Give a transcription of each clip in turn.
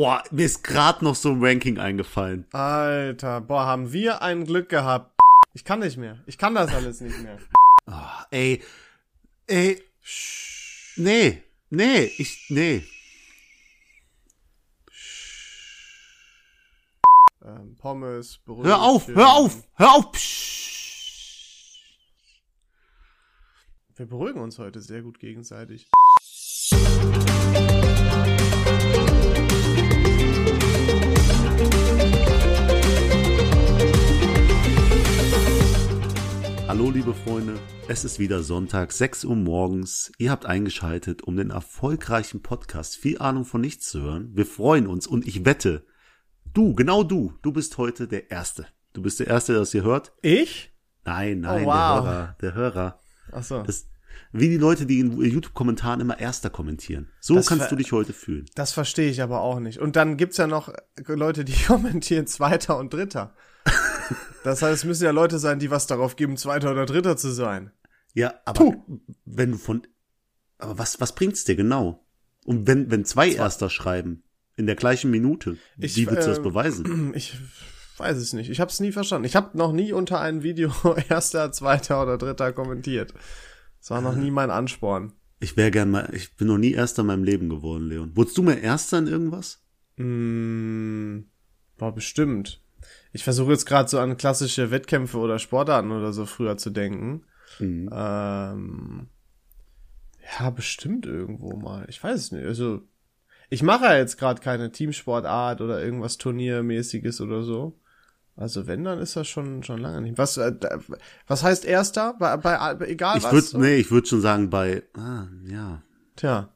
Boah, mir ist gerade noch so ein Ranking eingefallen. Alter, boah, haben wir ein Glück gehabt. Ich kann nicht mehr. Ich kann das alles nicht mehr. Oh, ey, ey, nee, nee, ich, nee. Ähm, Pommes, Brötchen. Hör auf, hör auf, hör auf. Wir beruhigen uns heute sehr gut gegenseitig. Hallo liebe Freunde, es ist wieder Sonntag, 6 Uhr morgens. Ihr habt eingeschaltet, um den erfolgreichen Podcast Viel Ahnung von nichts zu hören. Wir freuen uns und ich wette, du, genau du, du bist heute der Erste. Du bist der Erste, der das hier hört. Ich? Nein, nein, Oh, wow. der Hörer, der Hörer. Ach so. Das, wie die Leute, die in YouTube-Kommentaren immer Erster kommentieren. So Das kannst du dich heute fühlen. Das verstehe ich aber auch nicht. Und dann gibt's ja noch Leute, die kommentieren Zweiter und Dritter. Das heißt, es müssen ja Leute sein, die was darauf geben, Zweiter oder Dritter zu sein. Ja, aber wenn du von, aber was, was bringt's dir genau? Und wenn, wenn zwei Erster schreiben, in der gleichen Minute, Ich, wie willst du das äh, beweisen? Ich weiß es nicht. Ich habe es nie verstanden. Ich habe noch nie unter ein Video Erster, Zweiter oder Dritter kommentiert. Das war noch nie mein Ansporn. Ich wäre gern mal, ich bin noch nie Erster in meinem Leben geworden, Leon. Wurdest du mal Erster in irgendwas? Mm, war bestimmt. Ich versuche jetzt gerade so an klassische Wettkämpfe oder Sportarten oder so früher zu denken. Mhm. Ähm, ja, bestimmt irgendwo mal. Ich weiß es nicht. Also, ich mache ja jetzt gerade keine Teamsportart oder irgendwas Turniermäßiges oder so. Also wenn, dann ist das schon schon lange nicht. Was äh, was heißt Erster? Bei, bei egal Ich was? würde, so? nee, ich würde schon sagen bei, ah, ja. Tja.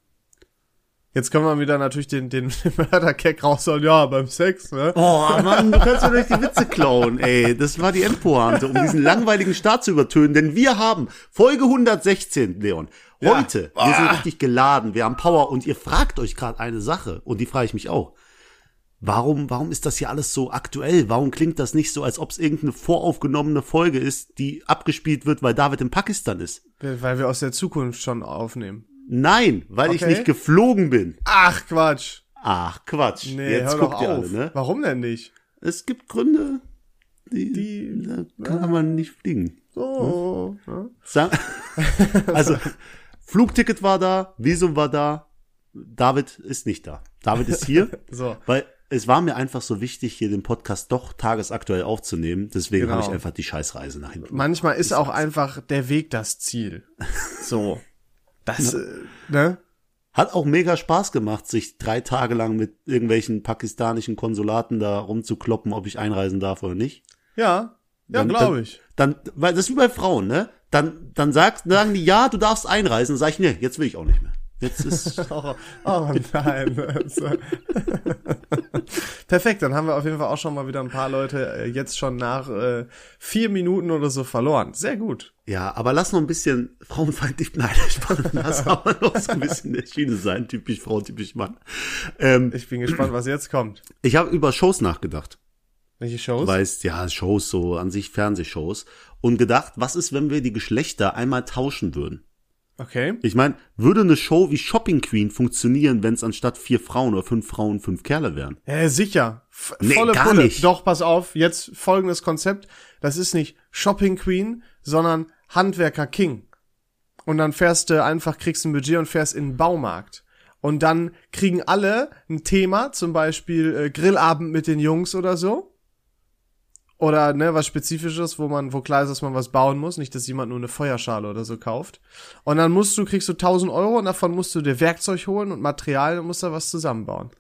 Jetzt können wir wieder natürlich den den Mörderkeck rausholen. Ja, beim Sex, ne? Oh Mann, du kannst mir nicht die Witze klauen, ey. Das war die Endpointe, um diesen langweiligen Start zu übertönen. Denn wir haben Folge 116, Leon. Ja. Heute, wir sind richtig geladen, wir haben Power und ihr fragt euch gerade eine Sache und die frage ich mich auch. Warum, warum ist das hier alles so aktuell? Warum klingt das nicht so, als ob es irgendeine voraufgenommene Folge ist, die abgespielt wird, weil David in Pakistan ist? Weil wir aus der Zukunft schon aufnehmen. Nein, weil ich Okay. nicht geflogen bin. Ach, Quatsch. Ach, Quatsch. Nee, Jetzt guckt ihr auf. alle, ne? Warum denn nicht? Es gibt Gründe, die, Die- da kann man nicht fliegen. So. Sag, also, Flugticket war da, Visum war da, David ist nicht da. David ist hier, So. weil es war mir einfach so wichtig, hier den Podcast doch tagesaktuell aufzunehmen. Deswegen Genau. habe ich einfach die Scheißreise nach hinten. Manchmal ist auch einfach der Weg das Ziel. So. Das, äh, ne? Hat auch mega Spaß gemacht, sich drei Tage lang mit irgendwelchen pakistanischen Konsulaten da rumzukloppen, ob ich einreisen darf oder nicht. Ja. Ja, Dann- glaube dann- ich. Dann, weil das ist wie bei Frauen, ne? Dann, dann sagst, sagen die, ja, du darfst einreisen. Dann sag ich, nee, jetzt will ich auch nicht mehr. Jetzt ist, Oh, oh nein. Perfekt, dann haben wir auf jeden Fall auch schon mal wieder ein paar Leute äh, jetzt schon nach äh, vier Minuten oder so verloren. Sehr gut. ja, aber lass noch ein bisschen frauenfeindlich bleiben. Lass aber noch so ein bisschen der Schiene sein, typisch Frau, typisch Mann. Ähm, Ich bin gespannt, was jetzt kommt. ich habe über Shows nachgedacht. Welche Du Shows? weißt, ja, Shows, so an sich Fernsehshows. Und gedacht, was ist, wenn wir die Geschlechter einmal tauschen würden? Okay. Ich meine, würde eine Show wie Shopping Queen funktionieren, wenn es anstatt vier Frauen oder fünf Frauen fünf Kerle wären? Ja, sicher. F Nee, volle gar Pulle. nicht. Doch, pass auf, jetzt folgendes Konzept. Das ist nicht Shopping Queen, sondern Handwerker King. Und dann fährst du einfach, kriegst ein Budget und fährst in den Baumarkt. Und dann kriegen alle ein Thema, zum Beispiel äh, Grillabend mit den Jungs oder so. Oder ne, was Spezifisches, wo man, wo klar ist, dass man was bauen muss, nicht, dass jemand nur eine Feuerschale oder so kauft. Und dann musst du, kriegst du 1000 Euro und davon musst du dir Werkzeug holen und Material und musst da was zusammenbauen.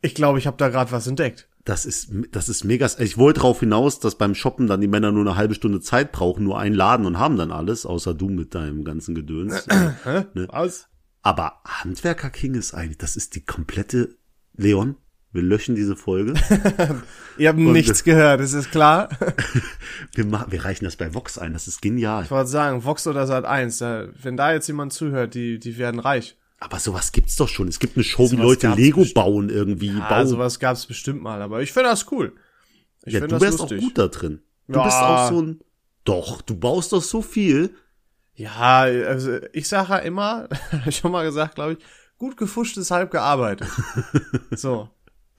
Ich glaube, ich habe da gerade was entdeckt. Das ist, das ist mega. Ich wollte darauf hinaus, dass beim Shoppen dann die Männer nur eine halbe Stunde Zeit brauchen, nur einen Laden und haben dann alles, außer du mit deinem ganzen Gedöns. Ne? Was? Aber Handwerker King ist eigentlich, das ist die komplette, Leon, wir löschen diese Folge. Ihr habt nichts gehört, ist es klar? Wir, machen, wir reichen das bei Vox ein, das ist genial. Ich wollte sagen, Vox oder Sat 1, da, wenn da jetzt jemand zuhört, die, die werden reich. Aber sowas gibt's doch schon. Es gibt eine Show, wie Sowas Leute Lego bestimmt. bauen irgendwie. Ja, bauen. sowas gab's bestimmt mal, aber ich finde das cool. Ich ja, du wärst lustig. auch gut da drin. Du Ja. bist auch so ein, doch, du baust doch so viel. Ja, also ich sage ja immer, schon mal gesagt, glaube ich, gut gefuscht ist halb gearbeitet. so.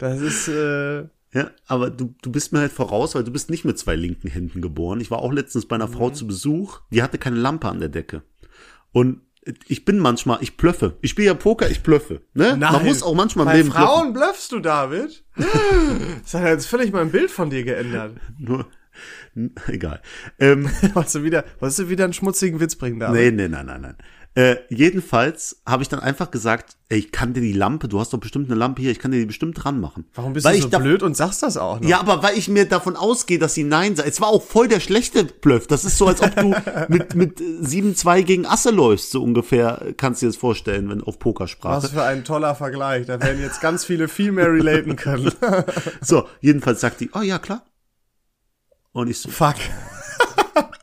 Das ist, äh, Ja, aber du, du bist mir halt voraus, weil du bist nicht mit zwei linken Händen geboren. Ich war auch letztens bei einer Frau Mhm. zu Besuch, die hatte keine Lampe an der Decke. Und ich bin manchmal, ich blöffe. Ich spiele ja Poker, ich blöffe. Ne? Man muss auch manchmal Bei Leben. Frauen blöffst du, David? Das hat jetzt völlig mein Bild von dir geändert. Nur, egal. Ähm, Wolltest du wieder, wolltest du wieder einen schmutzigen Witz bringen, David? nee, nee, nein, nein, nein. Äh, jedenfalls habe ich dann einfach gesagt, ey, ich kann dir die Lampe, du hast doch bestimmt eine Lampe hier, ich kann dir die bestimmt dran machen. Warum bist weil du ich so da- blöd und sagst das auch noch? Ja, aber weil ich mir davon ausgehe, dass sie Nein sagt. Es war auch voll der schlechte Bluff. Das ist so, als ob du mit, mit äh, 7-2 gegen Asse läufst, so ungefähr, kannst du dir das vorstellen, wenn auf Was Pokersprache. für ein toller Vergleich. Da werden jetzt ganz viele viel mehr relaten können. So, jedenfalls sagt die, oh ja, klar. Und ich so, Fuck.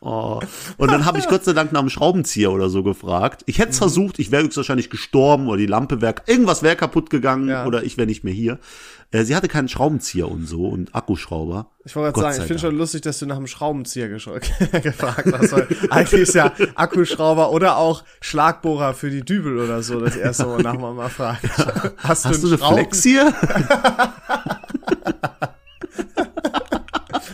Oh. Und dann habe ich Gott sei Dank nach einem Schraubenzieher oder so gefragt. Ich hätte es versucht, ich wäre höchstwahrscheinlich gestorben oder die Lampe wäre, irgendwas wäre kaputt gegangen Ja. oder ich wäre nicht mehr hier. Äh, sie hatte keinen Schraubenzieher und so und Akkuschrauber. Ich wollte gerade sagen, ich finde schon lustig, dass du nach einem Schraubenzieher gefragt hast. Weil eigentlich ist ja Akkuschrauber oder auch Schlagbohrer für die Dübel oder so das erste Mal nach man mal fragt. Hast, Hast du einen eine Schrauben- Flex hier?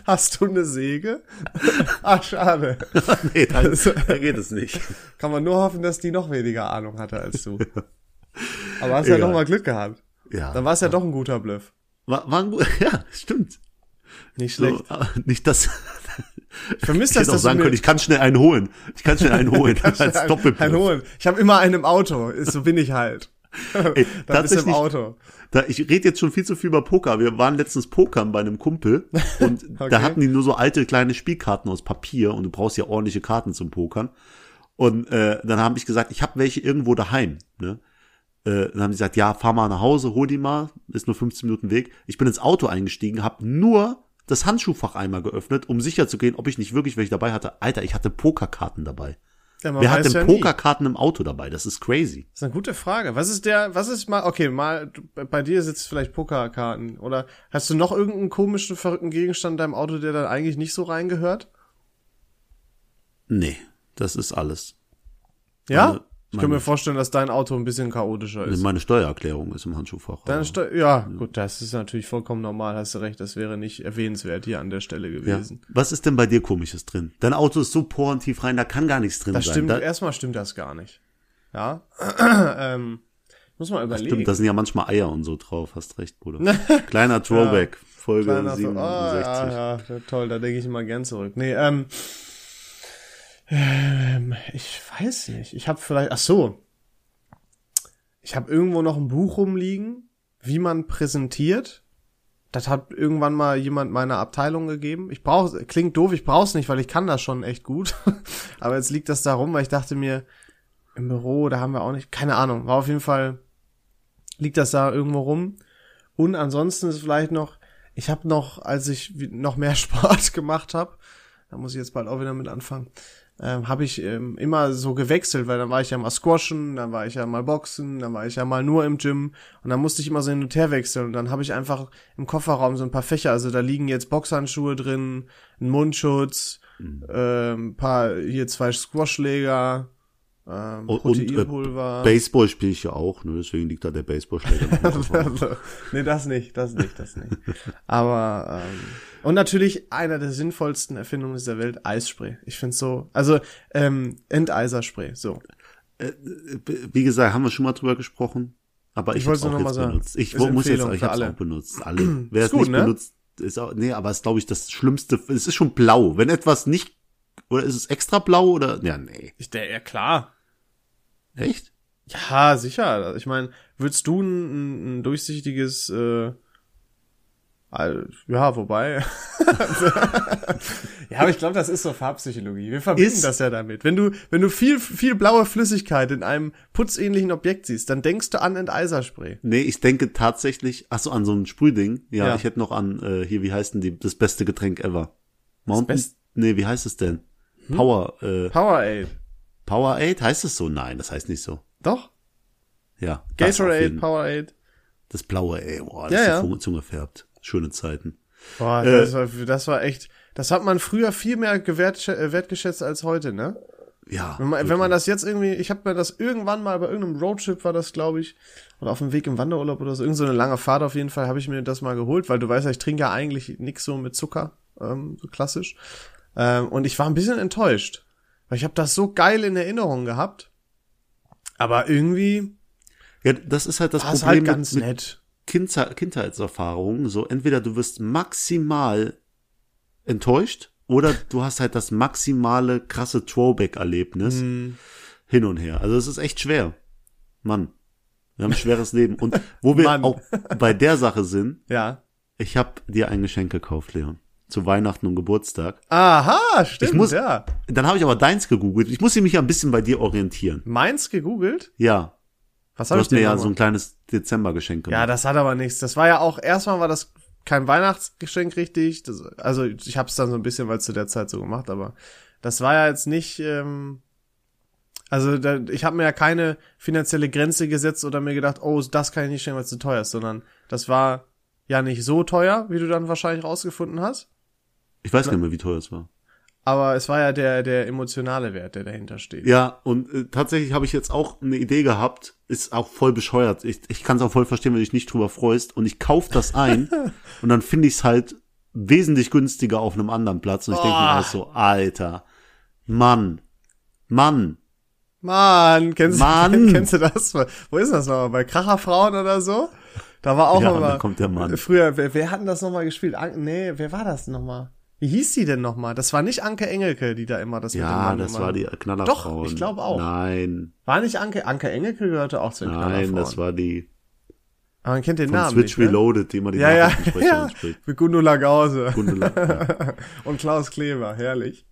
Hast du eine Säge? Ah, schade. nee, da, da geht es nicht. Kann man nur hoffen, dass die noch weniger Ahnung hatte als du. Aber hast ja Egal. doch mal Glück gehabt. Ja. Dann war es ja doch ein guter Bluff. War, war ein gut, ja, stimmt. Nicht So, schlecht. aber nicht das. Ich vermisse Ich das, hätte auch dass sagen können, ich kann schnell einen holen. Ich kann schnell einen holen. als ein, Doppelbluff. ein holen. Ich habe immer einen im Auto. Ist, so bin ich halt. Ey, Da bist du im Auto. Da, ich rede jetzt schon viel zu viel über Poker. Wir waren letztens pokern bei einem Kumpel und Okay. da hatten die nur so alte kleine Spielkarten aus Papier und du brauchst ja ordentliche Karten zum Pokern. Und äh, dann habe ich gesagt, ich habe welche irgendwo daheim. Ne? Äh, dann haben die gesagt, ja, fahr mal nach Hause, hol die mal, ist nur 15 Minuten Weg. Ich bin ins Auto eingestiegen, habe nur das Handschuhfach einmal geöffnet, um sicher zu gehen, ob ich nicht wirklich welche dabei hatte. Alter, ich hatte Pokerkarten dabei. Ja, Wer hat denn ja. Pokerkarten im Auto dabei? Das ist crazy. Das ist eine gute Frage. Was ist der, was ist mal, okay, mal, bei dir sitzt vielleicht Pokerkarten oder hast du noch irgendeinen komischen, verrückten Gegenstand in deinem Auto, der da eigentlich nicht so reingehört? Nee, das ist alles. Ja? Meine- ich kann mir vorstellen, dass dein Auto ein bisschen chaotischer ist. Meine Steuererklärung ist im Handschuhfach. Deine aber- Steu ja, gut, das ist natürlich vollkommen normal, hast du recht, das wäre nicht erwähnenswert hier an der Stelle ja. gewesen. Was ist denn bei dir komisches drin? Dein Auto ist so porentief rein, da kann gar nichts drin Das sein. stimmt, da, erstmal stimmt das gar nicht. Ja? ähm, muss mal überlegen. stimmt, da sind ja manchmal Eier und so drauf, hast recht, Bruder. Kleiner Throwback, Folge Kleiner so, 67. ah, ja, ja, ja, toll, da denke ich immer gern zurück. Nee, ähm, ähm ich weiß nicht. Ich habe vielleicht, ach so, ich habe irgendwo noch ein Buch rumliegen, wie man präsentiert. Das hat irgendwann mal jemand meiner Abteilung gegeben. Ich brauche, klingt doof, ich brauch's nicht, weil ich kann das schon echt gut. Aber jetzt liegt das da rum, weil ich dachte mir, im Büro, da haben wir auch nicht, keine Ahnung, war auf jeden Fall, liegt das da irgendwo rum. Und ansonsten ist vielleicht noch, ich habe noch, als ich noch mehr Sport gemacht habe, da muss ich jetzt bald auch wieder mit anfangen, ähm, habe ich ähm, immer so gewechselt, weil dann war ich ja mal squashen, dann war ich ja mal boxen, dann war ich ja mal nur im Gym und dann musste ich immer so hin und her wechseln und dann habe ich einfach im Kofferraum so ein paar Fächer, also da liegen jetzt Boxhandschuhe drin, ein Mundschutz, ähm, ein paar, hier zwei Squashschläger, ähm, Und- und, äh. Baseball spiele ich ja auch, ne? deswegen liegt da der Baseballschläger. Also, nee, das nicht, das nicht, das nicht. Aber ähm, und natürlich einer der sinnvollsten Erfindungen der Welt, Eisspray. Ich find's so, also ähm, Enteiserspray, so. Wie gesagt, haben wir schon mal drüber gesprochen. Aber ich, Ich wollt's hab's nur auch noch jetzt mal sagen. benutzt. Ich Ist muss jetzt, ich hab's alle. auch benutzt. Alle. Wer Ist es nicht ne? benutzt, ist auch, nee, aber ist glaube ich das Schlimmste. Es ist schon blau. Wenn etwas nicht, oder ist es extra blau oder, ja, nee. Ich der ja klar. Echt? Ja, sicher. Ich meine, würdest du ein, ein, ein durchsichtiges äh, ja, wobei. ja, aber ich glaube, das ist so Farbpsychologie. Wir verbinden Ist- das ja damit. Wenn du, wenn du viel, viel blaue Flüssigkeit in einem putzähnlichen Objekt siehst, dann denkst du an Enteiserspray. Nee, ich denke tatsächlich, ach so, an so ein Sprühding. Ja, Ja. ich hätte noch an, äh, hier, wie heißt denn die, das beste Getränk ever? Mountain? best- nee, wie heißt es denn? Power, äh, Powerade. Powerade? Heißt es so? Nein, das heißt nicht so. Doch. Ja. Gatorade, Powerade. Das blaue, ey, boah, das Ja, ist ja. die Zunge- Zunge färbt. Schöne Zeiten. Boah, Äh, das, war, das war echt, das hat man früher viel mehr gewert, äh, wertgeschätzt als heute, ne? Ja. Wenn man, wenn man das jetzt irgendwie, ich habe mir das irgendwann mal bei irgendeinem Roadtrip war das, glaube ich, oder auf dem Weg im Wanderurlaub oder so, irgend so eine lange Fahrt auf jeden Fall, habe ich mir das mal geholt, weil du weißt ja, ich trinke ja eigentlich nix so mit Zucker, ähm, so klassisch. Ähm, und ich war ein bisschen enttäuscht, weil ich habe das so geil in Erinnerung gehabt. Aber irgendwie ja, das ist halt das Problem halt ganz mit, mit nett. Kindheit, Kindheitserfahrungen. So, entweder du wirst maximal enttäuscht oder du hast halt das maximale krasse Throwback-Erlebnis Hm. hin und her. Also es ist echt schwer. Mann, wir haben ein schweres Leben. Und wo wir Mann. auch bei der Sache sind, Ja. ich habe dir ein Geschenk gekauft, Leon. Zu Weihnachten und Geburtstag. Aha, stimmt, muss- ja. Dann habe ich aber deins gegoogelt. Ich muss mich ja ein bisschen bei dir orientieren. Meins gegoogelt? Ja, Was du habe ich hast mir ja so ein kleines Dezembergeschenk gemacht. Ja, das hat aber nichts. Das war ja auch, erstmal war das kein Weihnachtsgeschenk richtig. Das, also ich habe es dann so ein bisschen, weil zu der Zeit so gemacht, aber das war ja jetzt nicht, ähm, also da, ich habe mir ja keine finanzielle Grenze gesetzt oder mir gedacht, oh, das kann ich nicht schenken, weil es zu teuer ist, sondern das war ja nicht so teuer, wie du dann wahrscheinlich rausgefunden hast. Ich weiß gar nicht mehr, wie teuer es war. Aber es war ja der, der emotionale Wert, der dahinter steht. Ja, und äh, tatsächlich habe ich jetzt auch eine Idee gehabt, ist auch voll bescheuert. Ich, ich kann es auch voll verstehen, wenn du dich nicht drüber freust. Und ich kauf das ein und dann finde ich es halt wesentlich günstiger auf einem anderen Platz. Und ich denke mir Oh. halt so, Alter, Mann, Mann, Mann, kennst, Mann. Du, kennst du das? Wo ist das nochmal? Bei Kracherfrauen oder so? Da war auch Ja, da kommt der Mann. Früher, wer, wer hat denn das nochmal gespielt? Nee, wer war das nochmal? Wie hieß die denn nochmal? Das war nicht Anke Engelke, die da immer das mit dem ja, Mann das immer- war die Knallerfrauen. Doch, ich glaube auch. Nein, War nicht Anke, Anke Engelke gehörte auch zu den nein, Knallerfrauen. das war die Aber man kennt den Namen Switch nicht, ne? Reloaded, die immer die Ja, ja, ja. spricht. Mit Gundula Gause Gundula, ja. und Klaus Kleber, herrlich.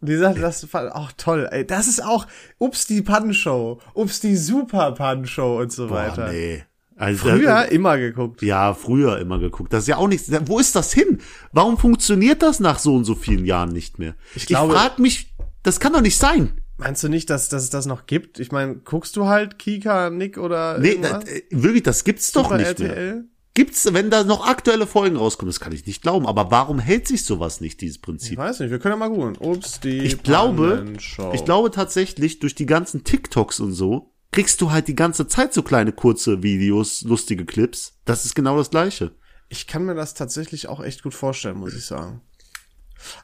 Und die sagt, das war auch toll. Ey, das ist auch Ups die Pan-Show, Ups die Super Pan-Show und so Boah, weiter. nee. Also, Früher immer geguckt. Ja, früher immer geguckt. Das ist ja auch nichts. Wo ist das hin? Warum funktioniert das nach so und so vielen Jahren nicht mehr? Ich, glaube- frag mich, das kann doch nicht sein. Meinst du nicht, dass, dass es das noch gibt? Ich meine, guckst du halt Kika, Nick oder Nee, das, äh, wirklich, das gibt's doch Super nicht mehr. RTL? Gibt's, wenn da noch aktuelle Folgen rauskommen, das kann ich nicht glauben. Aber warum hält sich sowas nicht, dieses Ich Prinzip? weiß nicht, wir können ja mal googeln. Ups, die Ich glaube, ich glaube tatsächlich, durch die ganzen TikToks und so, kriegst du halt die ganze Zeit so kleine kurze Videos, lustige Clips. Das ist genau das Gleiche. Ich kann mir das tatsächlich auch echt gut vorstellen, muss ich sagen.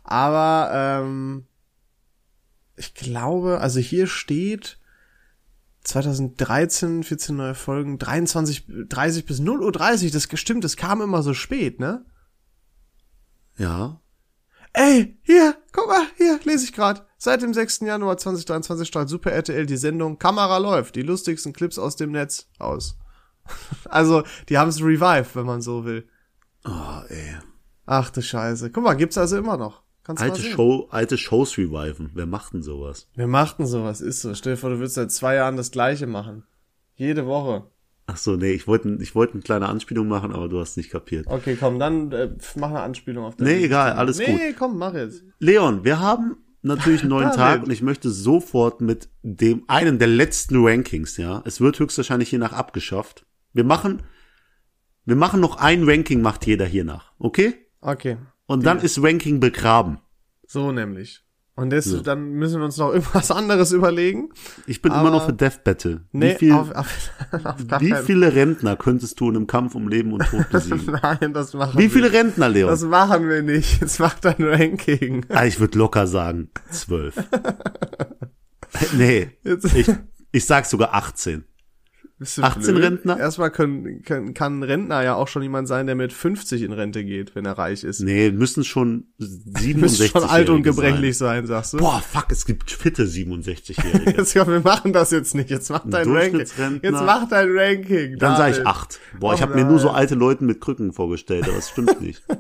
Aber ähm, ich glaube, also hier steht 2013, 14 neue Folgen, 23, 30 bis 0 Uhr 30, das gestimmt, das kam immer so spät, ne? Ja. Ey, hier, guck mal, hier, lese ich grad. Seit dem 6. Januar 2023 strahlt Super RTL die Sendung Kamera läuft, die lustigsten Clips aus dem Netz aus. also, die haben es revived, wenn man so will. Oh, ey. Ach du Scheiße. Guck mal, gibt's also immer noch. Kannst Alte. Show, alte Shows reviven. Wer macht denn sowas? Wir machten sowas, ist so. Stell dir vor, du würdest seit zwei Jahren das gleiche machen. Jede Woche. Ach so, nee, ich wollte ich wollte eine kleine Anspielung machen, aber du hast nicht kapiert. Okay, komm, dann äh, mach eine Anspielung auf Nee, egal, alles nee, gut. Nee, komm, mach jetzt. Leon, wir haben natürlich einen neuen. Tag und ich möchte sofort mit dem einen der letzten Rankings, ja. Es wird höchstwahrscheinlich hiernach abgeschafft. Wir machen wir machen noch ein Ranking macht jeder hiernach, okay? Okay, Und dann ist Ranking begraben. so nämlich. Und das, So. dann müssen wir uns noch irgendwas anderes überlegen. Ich bin Aber- immer noch für Death Battle. Nee, wie, viel, auf, auf, auf wie viele Rentner könntest du in einem Kampf um Leben und Tod besiegen? Nein, das machen wie wir viele Rentner, Leon? Das machen wir nicht. Jetzt mach dein Ranking. Ah, ich würde locker sagen zwölf. nee, Jetzt ich, ich sag sogar 18. bist du 18 blöd. Rentner? Erstmal können, können, kann ein Rentner ja auch schon jemand sein, der mit 50 in Rente geht, wenn er reich ist. Nee, müssen schon Du bist 67 schon alt und gebrechlich sein, sagst du? Sein. Boah, fuck, es gibt fitte 67-Jährige. Jetzt, komm, wir machen das jetzt nicht. Jetzt mach dein Ranking. Jetzt mach dein Ranking. Dann sage ich David. 8. Boah, ich habe mir nur so alte Leute mit Krücken vorgestellt, aber das stimmt nicht.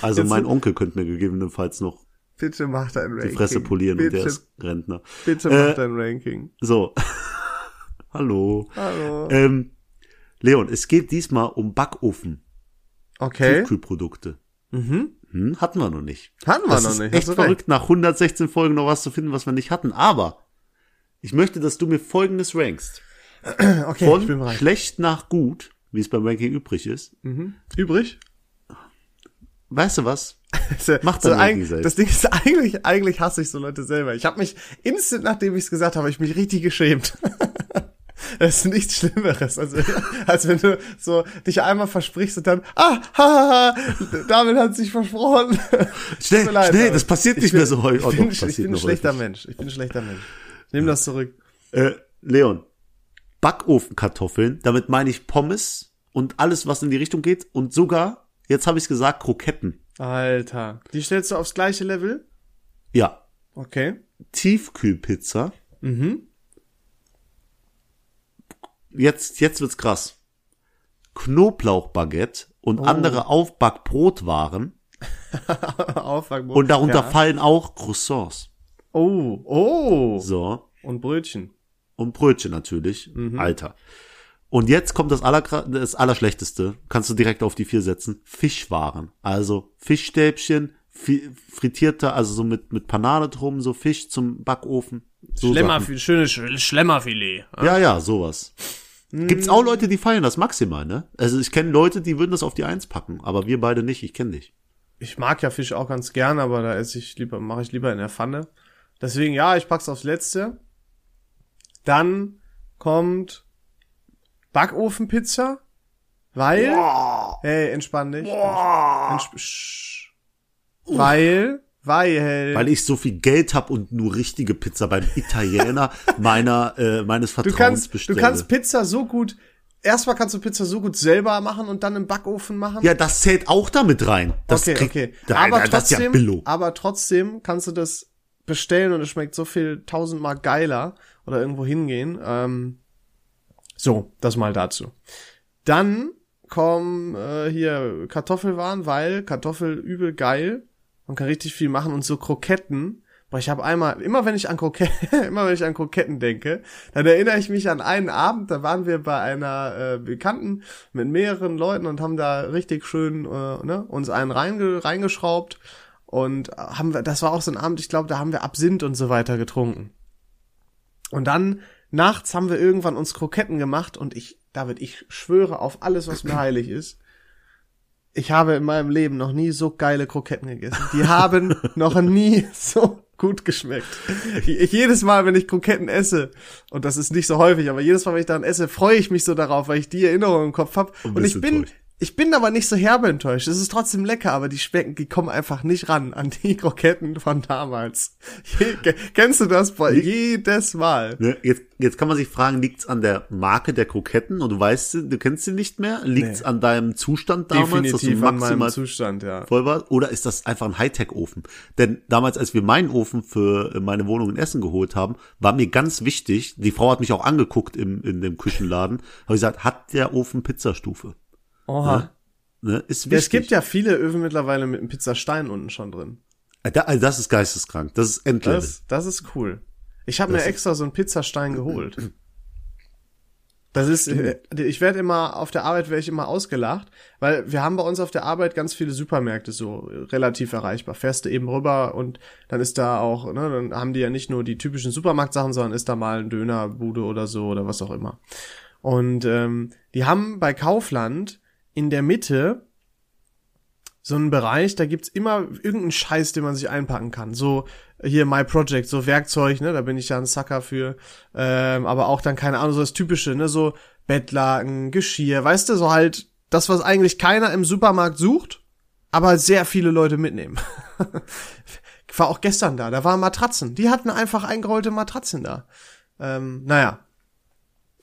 Also Jetzt- mein Onkel könnte mir gegebenenfalls noch Bitte mach dein Ranking. die Fresse polieren bitte, und der ist Rentner. Bitte Äh, mach dein Ranking. So. Hallo. Hallo. Ähm, Leon, es geht diesmal um Backofen. Okay. Tiefkühlprodukte. Mhm. Hm, hatten wir noch nicht. Hatten wir Das noch ist nicht. echt du recht. verrückt, nach 116 Folgen noch was zu finden, was wir nicht hatten. Aber ich möchte, dass du mir folgendes rankst. Okay, ich bin Von schlecht nach gut, wie es beim Ranking übrig ist. Mhm. Übrig? Weißt du was? Macht so ein, selbst. Das Ding ist eigentlich, eigentlich hasse ich so Leute selber. Ich habe mich instant, nachdem ich es gesagt habe, ich mich richtig geschämt. Das ist nichts Schlimmeres, als, als wenn du so dich einmal versprichst und dann, ah, ha, ha, ha, David hat sich versprochen. Schnell, leid, schnell, das passiert Ich nicht bin- mehr so häufig. Oh, Ich bin, doch, ich bin ein schlechter häufig. Mensch. Ich bin ein schlechter Mensch. Ich nehme das zurück. Äh, Leon, Backofenkartoffeln, damit meine ich Pommes und alles, was in die Richtung geht und sogar, jetzt habe ich gesagt, Kroketten. Alter. Die stellst du aufs gleiche Level? Ja, Okay. Tiefkühlpizza. Mhm. Jetzt, jetzt wird's krass. Knoblauchbaguette und Oh. andere Aufbackbrotwaren Auffangbrot. und darunter ja. fallen auch Croissants. Oh, oh. So. Und Brötchen. Und Brötchen natürlich. Mhm. Alter. Und jetzt kommt das, aller, das Allerschlechteste. Kannst du direkt auf die vier setzen. Fischwaren. Also Fischstäbchen, fi- frittierte, also so mit, mit Panade drum, so Fisch zum Backofen. So. Schlemmerfilet, schönes Sch- Schlemmerfilet. Ja, ja, sowas. Gibt's auch Leute, die feiern das maximal, ne? Also ich kenne Leute, die würden das auf die Eins packen, aber wir beide nicht, ich kenne dich. Ich mag ja Fisch auch ganz gern, aber da esse ich lieber, mache ich lieber in der Pfanne. Deswegen, ja, ich pack's aufs Letzte. Dann kommt Backofenpizza, weil, hey, entspann dich. Entsp Sch- weil, weil, Weil ich so viel Geld hab und nur richtige Pizza beim Italiener meiner äh, meines du Vertrauens kannst, du bestelle. kannst Pizza so gut, erstmal kannst du Pizza so gut selber machen und dann im Backofen machen. ja, das zählt auch damit rein. Das okay, kriegt- okay. Da, aber ja trotzdem, Billo. aber trotzdem kannst du das bestellen und es schmeckt so viel tausendmal geiler oder irgendwo hingehen. Ähm, so, das mal dazu. Dann kommen äh, hier Kartoffelwaren, weil Kartoffel übel geil. Man kann richtig viel machen und so Kroketten. Boah, ich habe einmal, immer wenn ich an Kroketten, immer wenn ich an Kroketten denke, dann erinnere ich mich an einen Abend, da waren wir bei einer äh, Bekannten mit mehreren Leuten und haben da richtig schön äh, ne, uns einen reinge reingeschraubt und haben wir, das war auch so ein Abend, ich glaube, da haben wir Absinth und so weiter getrunken. Und dann nachts haben wir irgendwann uns Kroketten gemacht und ich, David, ich schwöre auf alles, was mir heilig ist. Ich habe in meinem Leben noch nie so geile Kroketten gegessen. Die haben noch nie so gut geschmeckt. Ich, jedes Mal, wenn ich Kroketten esse, und das ist nicht so häufig, aber jedes Mal, wenn ich daran esse, freue ich mich so darauf, weil ich die Erinnerung im Kopf habe. Und Und ich bin, enttäuscht. Ich bin aber nicht so herbe enttäuscht. Es ist trotzdem lecker, aber die schmecken, die kommen einfach nicht ran an die Kroketten von damals. Kennst du das? Boah, jedes Mal. Ne, jetzt, jetzt kann man sich fragen, liegt's an der Marke der Kroketten und du weißt, sie- du kennst sie nicht mehr? Liegt's Nee. an deinem Zustand damals, Definitiv dass du an meinem maximal Zustand, ja. voll warst? Oder ist das einfach ein Hightech-Ofen? Denn damals, als wir meinen Ofen für meine Wohnung in Essen geholt haben, war mir ganz wichtig, die Frau hat mich auch angeguckt im, in dem Küchenladen, habe gesagt, hat der Ofen Pizzastufe? Oha. Ne, ist Ja, wichtig. es gibt ja viele Öfen mittlerweile mit einem Pizzastein unten schon drin. Äh, da- also das ist geisteskrank, das ist Endlevel. Das, das ist cool. Ich habe mir ist- extra so einen Pizzastein geholt. Das ist, äh, ich werde immer, auf der Arbeit werde ich immer ausgelacht, weil wir haben bei uns auf der Arbeit ganz viele Supermärkte so relativ erreichbar. Fährst du eben rüber und dann ist da auch, ne, dann haben die ja nicht nur die typischen Supermarktsachen, sondern ist da mal ein Dönerbude oder so oder was auch immer. Und ähm, die haben bei Kaufland in der Mitte so einen Bereich, da gibt's immer irgendeinen Scheiß, den man sich einpacken kann. So hier My Project, so Werkzeug, ne, da bin ich ja ein Sucker für. Ähm, aber auch dann, keine Ahnung, so das Typische, ne, so Bettlaken, Geschirr, weißt du, so halt das, was eigentlich keiner im Supermarkt sucht, aber sehr viele Leute mitnehmen. ich war auch gestern da, da waren Matratzen. Die hatten einfach eingerollte Matratzen da. Ähm, naja.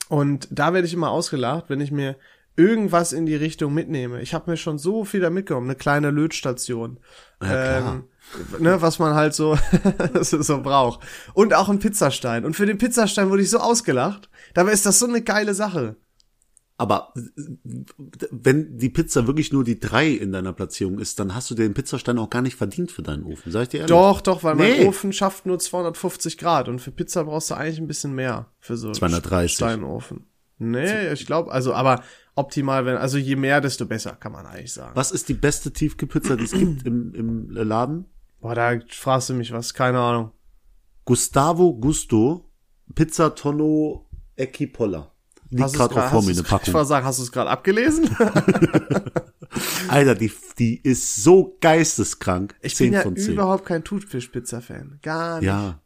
Und da werde ich immer ausgelacht, wenn ich mir irgendwas in die Richtung mitnehme. Ich habe mir schon so viel da mitgenommen, eine kleine Lötstation. klar. ähm, ne, was man halt so, so braucht. Und auch ein Pizzastein. Und für den Pizzastein wurde ich so ausgelacht. Dabei ist das so eine geile Sache. Aber wenn die Pizza wirklich nur die drei in deiner Platzierung ist, dann hast du den Pizzastein auch gar nicht verdient für deinen Ofen, sag ich dir ehrlich. Doch, doch, weil Nee. mein Ofen schafft nur 250 Grad und für Pizza brauchst du eigentlich ein bisschen mehr für so einen 230. Steinofen. Nee, ich glaube, also, aber optimal, wenn, also je mehr, desto besser, kann man eigentlich sagen. Was ist die beste Tiefkühlpizza, die es gibt im, im Laden? Boah, da fragst du mich was, keine Ahnung. Gustavo Gusto, Pizza Tonno Equipolla. Liegt gerade auch vor hast mir eine grad- Ich Packung. wollte sagen, hast du es gerade abgelesen? Alter, die, die ist so geisteskrank. Ich 10 bin ja von 10. überhaupt kein Thunfisch-Pizza-Fan. Gar nicht. Ja.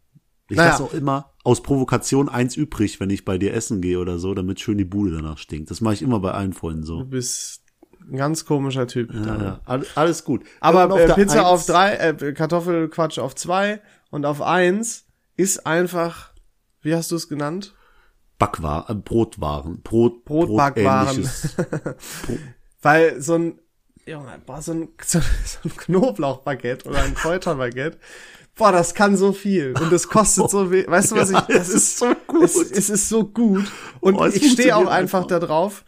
Ich Naja. lasse auch immer aus Provokation eins übrig, wenn ich bei dir essen gehe oder so, damit schön die Bude danach stinkt. Das mache ich immer bei allen Freunden so. Du bist ein ganz komischer Typ. Ja, ja. All- Alles gut. Aber auf äh, der Pizza Eins auf drei, äh, Kartoffelquatsch auf zwei und auf eins ist einfach, wie hast du es genannt? Backwaren, äh, Brotwaren, Brot, Brotbackwaren. Brotähnliches. Weil so ein, Junge, boah, so ein, so, so ein Knoblauchbaguette oder ein Kräuterbaguette, boah, das kann so viel und das kostet so viel. Weißt du was ich, Ja, das es ist so gut. Es, es ist so gut und es ich stehe auch einfach, einfach. da drauf.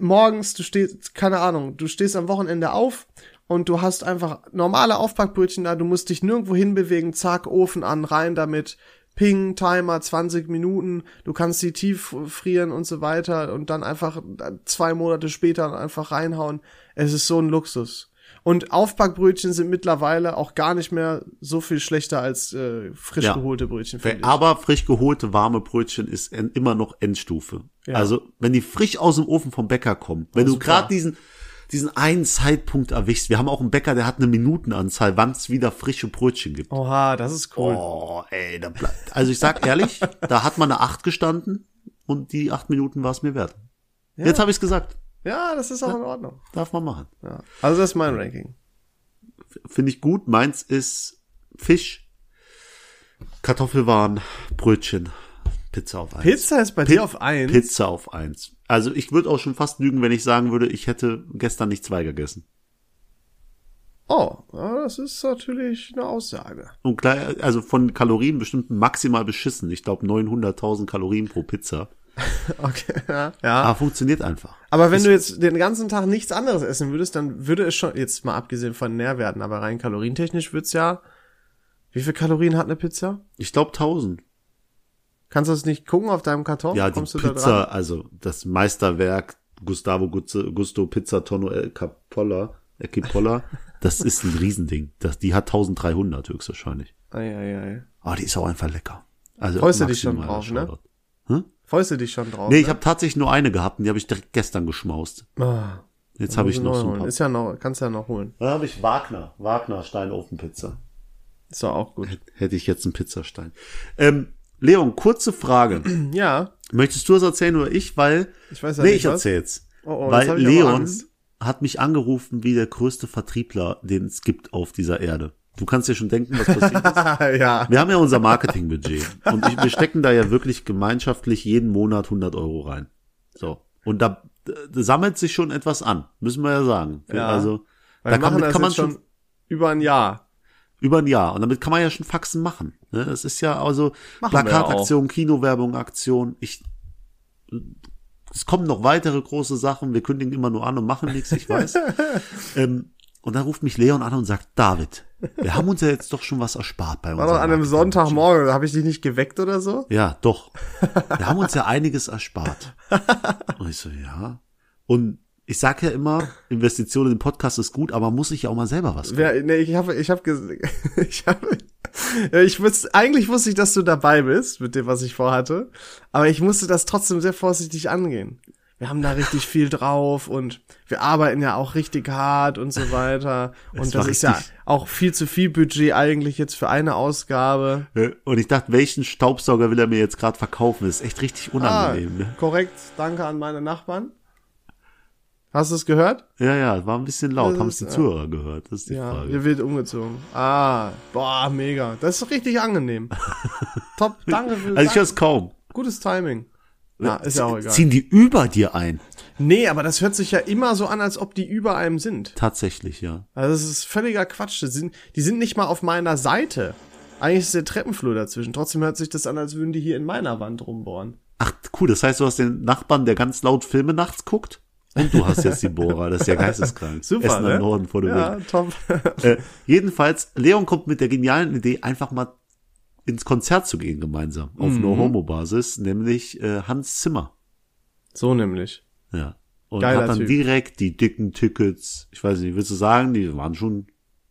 Morgens, du stehst, keine Ahnung, du stehst am Wochenende auf und du hast einfach normale Aufbackbrötchen da, du musst dich nirgendwo hinbewegen, zack, Ofen an, rein damit, Ping, Timer, 20 Minuten, du kannst die tief frieren und so weiter und dann einfach zwei Monate später einfach reinhauen. Es ist so ein Luxus. Und Aufbackbrötchen sind mittlerweile auch gar nicht mehr so viel schlechter als äh, frisch Ja. geholte Brötchen. Aber frisch geholte warme Brötchen ist en- immer noch Endstufe. Ja. Also, wenn die frisch aus dem Ofen vom Bäcker kommen, wenn du super. gerade diesen, diesen einen Zeitpunkt erwischst, wir haben auch einen Bäcker, der hat eine Minutenanzahl, wann es wieder frische Brötchen gibt. Oha, das ist cool. Oh, ey, da bleibt. Also ich sag ehrlich, da hat man eine acht gestanden und die acht Minuten war es mir wert. Jetzt habe ich gesagt. Ja, das ist auch in Ordnung. Darf man machen. Ja. Also das ist mein Ranking. Finde ich gut. Meins ist Fisch, Kartoffelwaren, Brötchen, Pizza auf eins. Pizza ist bei Pi- dir auf eins. Pizza auf eins. Also ich würde auch schon fast lügen, wenn ich sagen würde, ich hätte gestern nicht zwei gegessen. Oh, das ist natürlich eine Aussage. Und gleich, also von Kalorien bestimmt maximal beschissen. Ich glaube 900.000 Kalorien pro Pizza. Okay, ja. ja. Aber funktioniert einfach. Aber wenn du jetzt den ganzen Tag nichts anderes essen würdest, dann würde es schon, jetzt mal abgesehen von Nährwerten, aber rein kalorientechnisch wird's ja, wie viel Kalorien hat eine Pizza? Ich glaube 1000. Kannst du das nicht gucken auf deinem Karton? Ja, die Kommst da Pizza, dran? also das Meisterwerk Gustavo Guzzo- Gusto Pizza Tonno El Capolla, El Cipolla, das ist ein Riesending. Das, die hat 1300 höchstwahrscheinlich. Ei, ei, ei. Aber die ist auch einfach lecker. Also Freust du dich schon drauf, ne? Shoutout. Freust du dich schon drauf? Nee, ich ne? habe tatsächlich nur eine gehabt und die habe ich direkt gestern geschmaust. Ah, Jetzt habe ich noch so ein paar. Ist ja noch, kannst ja noch holen. Dann habe ich Wagner, Wagner Steinofenpizza. Ist doch auch gut. Hätte ich jetzt einen Pizzastein. Ähm, Leon, kurze Frage. Ja, Möchtest du das erzählen oder ich? Weil, ich weiß ja nee, nicht ich was. erzähl's. Oh, oh, Weil Leon hat mich angerufen wie der größte Vertriebler, den es gibt auf dieser Erde. Du kannst dir schon denken, was passiert ist. ja. Wir haben ja unser Marketingbudget und ich, wir stecken da ja wirklich gemeinschaftlich jeden Monat 100 Euro rein. So. Und da, da sammelt sich schon etwas an, müssen wir ja sagen. Ja. Also, Wir da kann, kann man schon über ein Jahr. über ein Jahr. Und damit kann man ja schon Faxen machen. Ne? Das ist ja also Machen Plakataktion, Kinowerbung, Aktion. Ich, es kommen noch weitere große Sachen. Wir kündigen immer nur an und machen nichts, ich weiß. ähm, und dann ruft mich Leon an und sagt, David, wir haben uns ja jetzt doch schon was erspart bei uns. War doch an einem Sonntagmorgen, habe ich dich nicht geweckt oder so? Ja, doch. Wir haben uns ja einiges erspart. Und ich so, ja. Und ich sag ja immer, Investitionen in den Podcast ist gut, aber muss sich ja auch mal selber was Wer, nee, ich habe, ich habe, ich habe, ja, ich wusste, eigentlich wusste ich, dass du dabei bist mit dem, was ich vorhatte, aber ich musste das trotzdem sehr vorsichtig angehen. Wir haben da richtig viel drauf und wir arbeiten ja auch richtig hart und so weiter. Und war das ist ja auch viel zu viel Budget eigentlich jetzt für eine Ausgabe. Ne? Und ich dachte, welchen Staubsauger will er mir jetzt gerade verkaufen? Das ist echt richtig unangenehm. Ne? Ah, korrekt, danke an meine Nachbarn. Hast du es gehört? Ja, ja, war ein bisschen laut. Das Haben es die ja. Zuhörer gehört? Das ist die Ja, Frage. wir wird umgezogen. Ah, boah, mega. Das ist richtig angenehm. Top, danke für Also ich höre es kaum. gutes Timing. Na, ist ja auch egal. Ziehen die über dir ein? Nee, aber das hört sich ja immer so an, als ob die über einem sind. Tatsächlich, ja. Also das ist völliger Quatsch. Die sind, die sind nicht mal auf meiner Seite. Eigentlich ist der Treppenflur dazwischen. Trotzdem hört sich das an, als würden die hier in meiner Wand rumbohren. Ach, cool. Das heißt, du hast den Nachbarn, der ganz laut Filme nachts guckt? Und du hast jetzt die Bohrer. Das ist ja geisteskrank. Super, Essen ne? am Norden vor der Ja, Wind. top. Äh, jedenfalls, Leon kommt mit der genialen Idee, einfach mal ins Konzert zu gehen gemeinsam. Auf Mhm. No-Homo-Basis, nämlich äh, Hans Zimmer. so nämlich. Ja. Und Geiler hat dann Typ. direkt die dicken Tickets, ich weiß nicht, willst du sagen, die waren schon,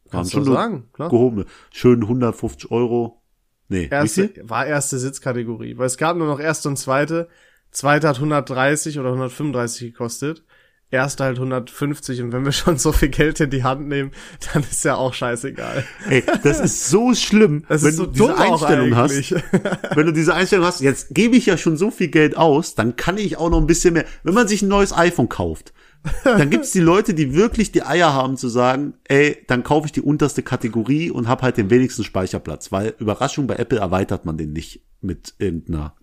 waren schon sagen, klar. gehobene. Schön 150 Euro. Nee, Erste, war erste Sitzkategorie, weil es gab nur noch erste und zweite. Zweite hat 130 oder 135 gekostet. Erste halt 150 und wenn wir schon so viel Geld in die Hand nehmen, dann ist ja auch scheißegal. Ey, das ist so schlimm, Das wenn so du diese Einstellung hast. Wenn du diese Einstellung hast, jetzt gebe ich ja schon so viel Geld aus, dann kann ich auch noch ein bisschen mehr. Wenn man sich ein neues iPhone kauft, dann gibt's die Leute, die wirklich die Eier haben zu sagen, ey, dann kaufe ich die unterste Kategorie und habe halt den wenigsten Speicherplatz, weil Überraschung bei Apple erweitert man den nicht mit irgendeiner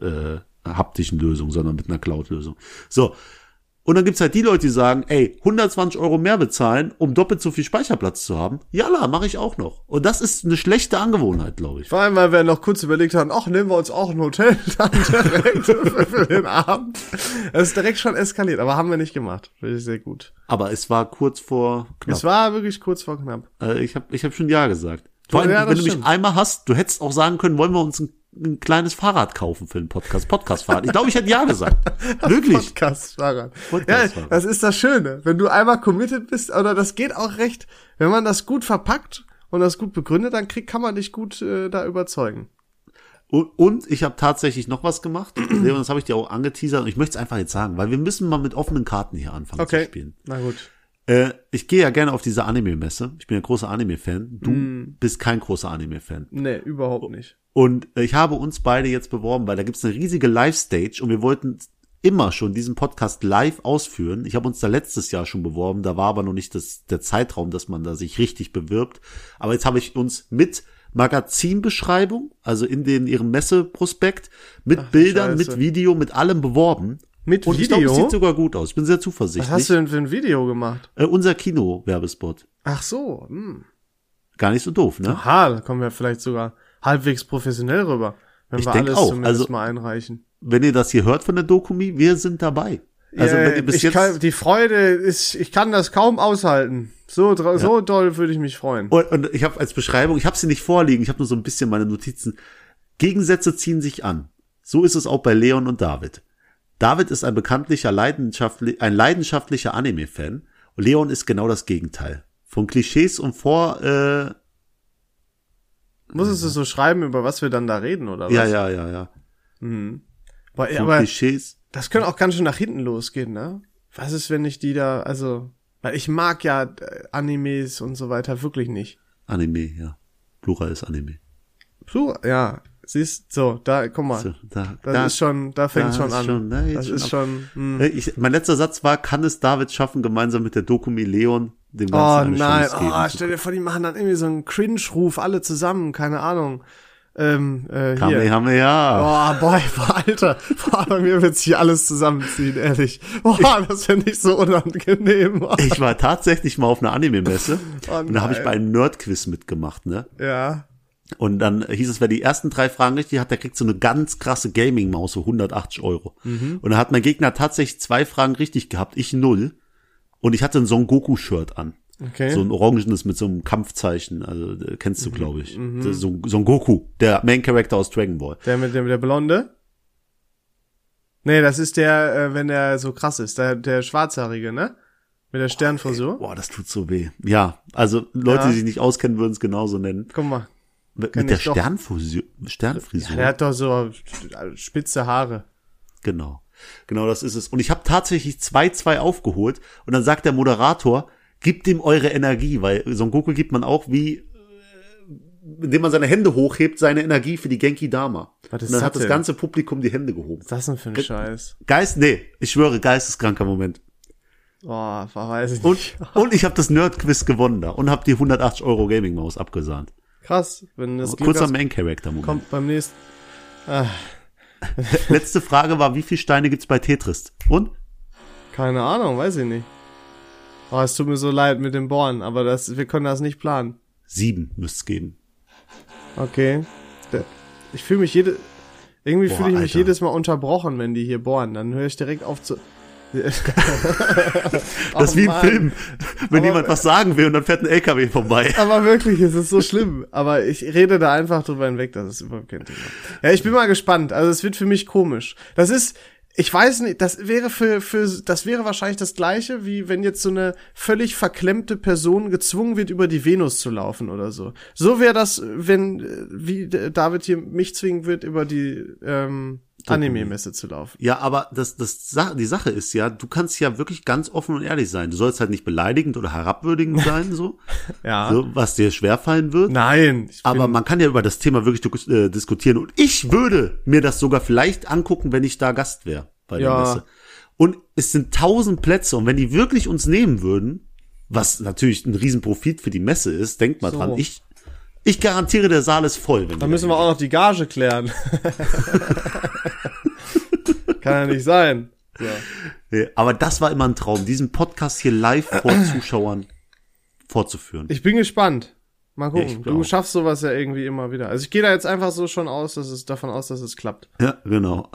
äh, haptischen Lösung, sondern mit einer Cloud-Lösung. So. Und dann gibt's halt die Leute, die sagen, ey, 120 Euro mehr bezahlen, um doppelt so viel Speicherplatz zu haben. Ja, mache ich auch noch. Und das ist eine schlechte Angewohnheit, glaube ich. Vor allem, weil wir noch kurz überlegt haben, ach, nehmen wir uns auch ein Hotel dann direkt für, den Abend. Das ist direkt schon eskaliert, aber haben wir nicht gemacht. Finde ich sehr gut. Aber es war kurz vor knapp. Es war wirklich kurz vor knapp. Äh, ich habe ich hab schon Ja gesagt. Vor allem, Ja, wenn du mich stimmt. einmal hast, du hättest auch sagen können, wollen wir uns ein, ein kleines Fahrrad kaufen für den Podcast, Podcastfahrrad. Ich glaube, ich hätte Ja gesagt. Wirklich. Podcast-Fahrrad. Ja, Podcast-Fahrrad. das ist das Schöne. Wenn du einmal committed bist, oder das geht auch recht, wenn man das gut verpackt und das gut begründet, dann kriegt, kann man dich gut äh, da überzeugen. Und, und ich habe tatsächlich noch was gemacht. Leon, das habe ich dir auch angeteasert und ich möchte es einfach jetzt sagen, weil wir müssen mal mit offenen Karten hier anfangen zu Okay. spielen. Na gut. Äh, ich gehe ja gerne auf diese Anime-Messe. Ich bin ein großer Anime-Fan. Du Mm. bist kein großer Anime-Fan. Nee, überhaupt nicht. Und äh, ich habe uns beide jetzt beworben, weil da gibt's eine riesige Live-Stage und wir wollten immer schon diesen Podcast live ausführen. Ich habe uns da letztes Jahr schon beworben, da war aber noch nicht das, der Zeitraum, dass man da sich richtig bewirbt. Aber jetzt habe ich uns mit Magazinbeschreibung, also in den ihrem Messeprospekt, mit Ach, Bildern, Scheiße. mit Video, mit allem beworben. Mit Und ich glaube, es Video? sieht sogar gut aus. Ich bin sehr Was zuversichtlich. hast du denn für ein Video gemacht? äh, unser Kino-Werbespot. Ach so. Hm. Gar nicht so doof, ne? Aha, da kommen wir vielleicht sogar halbwegs professionell rüber, wenn Ich wir alles auch. zumindest Also- mal einreichen. Wenn ihr das hier hört von der Dokumi, wir sind dabei. Also Ja, wenn ihr bis ich jetzt kann, die Freude ist, ich kann das kaum aushalten. So, dra- so doll würde ich mich freuen. Und, und ich habe als Beschreibung, ich habe sie nicht vorliegen, ich habe nur so ein bisschen meine Notizen. Gegensätze ziehen sich an. So ist es auch bei Leon und David. David ist ein bekanntlicher, leidenschaftli ein leidenschaftlicher Anime-Fan. Und Leon ist genau das Gegenteil. Von Klischees und vor, äh, Musstest du so schreiben, über was wir dann da reden, oder was? ja, ja, ja, ja. Mhm. Boah, Von aber Klischees. das könnte auch ganz schön nach hinten losgehen, ne? Was ist, wenn ich die da, also, weil ich mag ja äh, Animes und so weiter wirklich nicht. Anime, ja. Plural ist Anime. So, ja, siehst, so, da, guck mal. So, da, Das da, ist schon, da fängt da schon an. schon, da geht's das schon ist ab. schon, hm. Äh, Ich, mein letzter Satz war, kann es David schaffen, gemeinsam mit der Dokumi Leon dem Ganzen Oh nein, oh, stell dir vor, die machen dann irgendwie so einen Cringe-Ruf, alle zusammen, keine Ahnung. Ähm, äh. Kamehameha. Oh, boy, Alter. Boah, bei mir wird sich alles zusammenziehen, ehrlich. Boah, das finde ich so unangenehm. Ich war tatsächlich mal auf einer Anime-Messe Oh und da habe ich bei einem Nerd-Quiz mitgemacht, ne? Ja. Und dann hieß es, wer die ersten drei Fragen richtig hat, der kriegt so eine ganz krasse Gaming-Maus für 180 Euro. Mhm. Und dann hat mein Gegner tatsächlich zwei Fragen richtig gehabt, ich null. Und ich hatte ein Son Goku-Shirt an. Okay. So ein orangenes mit so einem Kampfzeichen, also äh, kennst du, Mhm. glaube ich. Das ist So, Son Goku, der Main Character aus Dragon Ball. Der mit dem, der Blonde? Nee, das ist der, äh, wenn der so krass ist, der, der Schwarzhaarige, ne? Mit der Sternfrisur. Boah, das tut so weh. Ja, also Leute, Ja. die sich nicht auskennen, würden es genauso nennen. Guck mal. Mit, mit der. Sternfrisur. Sternfrisur. Der hat doch so spitze Haare. Genau. Genau, das ist es. Und ich habe tatsächlich 2-2 aufgeholt und dann sagt der Moderator, gibt ihm eure Energie, weil Son Goku gibt man auch wie, äh, indem man seine Hände hochhebt, seine Energie für die Genki Dama. Was ist und dann das hat das denn? ganze Publikum die Hände gehoben. Was ist das denn für ein Scheiß? Geist, nee, ich schwöre, geisteskranker Moment. Boah, weiß ich Und, nicht. und ich habe das Nerd-Quiz gewonnen da und habe die 180 Euro Gaming-Maus abgesahnt. Krass, wenn das Glück Kurzer Main-Character-Moment. kommt beim nächsten. Ah, Letzte Frage war, wie viele Steine gibt's bei Tetris? Und? keine Ahnung, weiß ich nicht. Oh, es tut mir so leid mit dem Bohren, aber das, wir können das nicht planen. Sieben müsste geben. Okay. Ich fühle mich jede, irgendwie fühle ich mich Alter. jedes Mal unterbrochen, wenn die hier bohren. Dann höre ich direkt auf zu. Das ist wie ein Film, wenn Aber- jemand was sagen will und dann fährt ein LKW vorbei. Aber wirklich, es ist so schlimm. Aber ich rede da einfach drüber hinweg, das ist überhaupt kein Thema. Ja, ich bin mal gespannt. Also es wird für mich komisch. Das ist, ich weiß nicht, das wäre für, für, das wäre wahrscheinlich das gleiche, wie wenn jetzt so eine völlig verklemmte Person gezwungen wird, über die Venus zu laufen oder so. So wäre das, wenn, äh, wie David hier mich zwingen wird, über die, ähm, Anime-Messe zu laufen. Ja, aber das, das, die Sache ist ja, du kannst ja wirklich ganz offen und ehrlich sein. Du sollst halt nicht beleidigend oder herabwürdigend sein, so, Ja. so was dir schwerfallen wird. Nein. Aber man kann ja über das Thema wirklich äh, diskutieren. Und ich würde mir das sogar vielleicht angucken, wenn ich da Gast wäre bei der Ja. Messe. Und es sind tausend Plätze. Und wenn die wirklich uns nehmen würden, was natürlich ein Riesenprofit für die Messe ist, denkt mal So. dran, ich, ich garantiere, der Saal ist voll. Wenn dann müssen wir auch noch die Gage klären. kann ja nicht sein. Nee, Aber das war immer ein Traum, diesen Podcast hier live vor Zuschauern fortzuführen. Ich bin gespannt. Mal gucken. Ja, du auch. schaffst sowas ja irgendwie immer wieder. Also ich gehe da jetzt einfach so schon aus, dass es davon aus, dass es klappt. Ja, genau.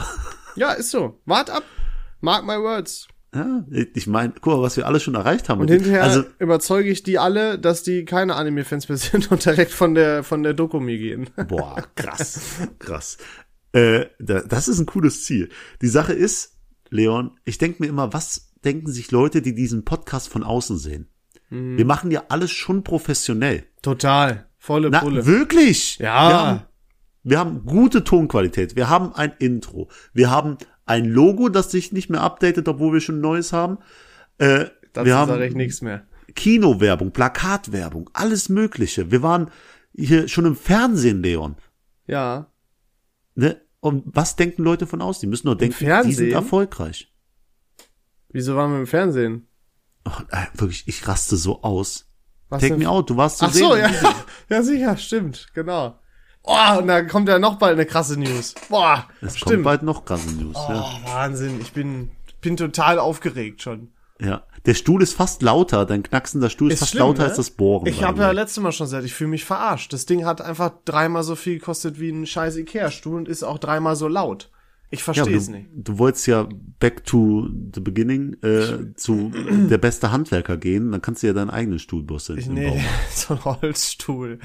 Ja, ist so. Wart ab. Mark my words. Ja, ich meine, guck mal, was wir alle schon erreicht haben. Und hinterher also, überzeuge ich die alle, dass die keine Anime-Fans mehr sind und direkt von der von der Dokumi gehen. boah, krass, krass. Äh, da, das ist ein cooles Ziel. Die Sache ist, Leon, ich denke mir immer, was denken sich Leute, die diesen Podcast von außen sehen? Mhm. Wir machen ja alles schon professionell. Total. Volle Na, Pulle. wirklich? Ja. Wir haben, wir haben gute Tonqualität. Wir haben ein Intro. Wir haben ein Logo, das sich nicht mehr updatet, obwohl wir schon ein neues haben. Äh, Dazu wir haben sage ich nichts mehr. Kinowerbung, Plakatwerbung, alles Mögliche. Wir waren hier schon im Fernsehen, Leon. Ja. Ne? Und was denken Leute von aus? Die müssen nur denken, die Fernsehen? sind erfolgreich. Wieso waren wir im Fernsehen? Oh, äh, wirklich, ich raste so aus. Was Take denn? me out, du warst zu Ach sehen. so, ja. ja, sicher, stimmt, genau. Oh, und da kommt ja noch bald eine krasse News. Boah, Es kommt stimmt. bald noch krasse News. Oh, Wahnsinn, ich bin, bin total aufgeregt schon. Ja. ja. Der Stuhl ist fast lauter, dein knacksender Stuhl ist, Ist fast schlimm, lauter ne? als das Bohren. Ich habe ja letztes Mal schon gesagt, ich fühle mich verarscht. Das Ding hat einfach dreimal so viel gekostet wie ein scheiß Ikea-Stuhl und ist auch dreimal so laut. Ich ja, verstehe aber es nicht. du wolltest ja back to the beginning äh, zu der beste Handwerker gehen, dann kannst du ja deinen eigenen Stuhl basteln. Ich, nee, so ein Holzstuhl.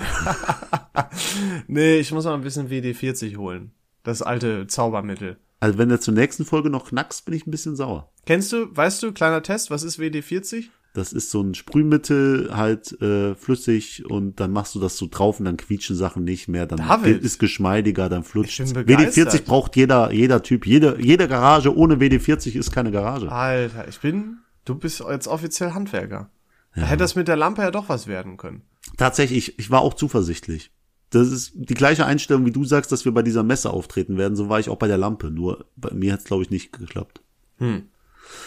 nee, ich muss mal ein bisschen WD-40 holen. Das alte Zaubermittel. Also wenn du zur nächsten Folge noch knackst, bin ich ein bisschen sauer. Kennst du, weißt du, kleiner Test, was ist WD-40? Das ist so ein Sprühmittel, halt äh, flüssig und dann machst du das so drauf und dann quietschen Sachen nicht mehr, dann David. ist geschmeidiger, dann flutscht. Ich bin begeistert. WD-40 braucht jeder, jeder Typ, jede, jede Garage ohne WD-40 ist keine Garage. Alter, ich bin, du bist jetzt offiziell Handwerker. Da hätte das mit der Lampe ja doch was werden können. Tatsächlich, ich, war auch zuversichtlich. Das ist die gleiche Einstellung, wie du sagst, dass wir bei dieser Messe auftreten werden, so war ich auch bei der Lampe, nur bei mir hat's glaube ich nicht geklappt.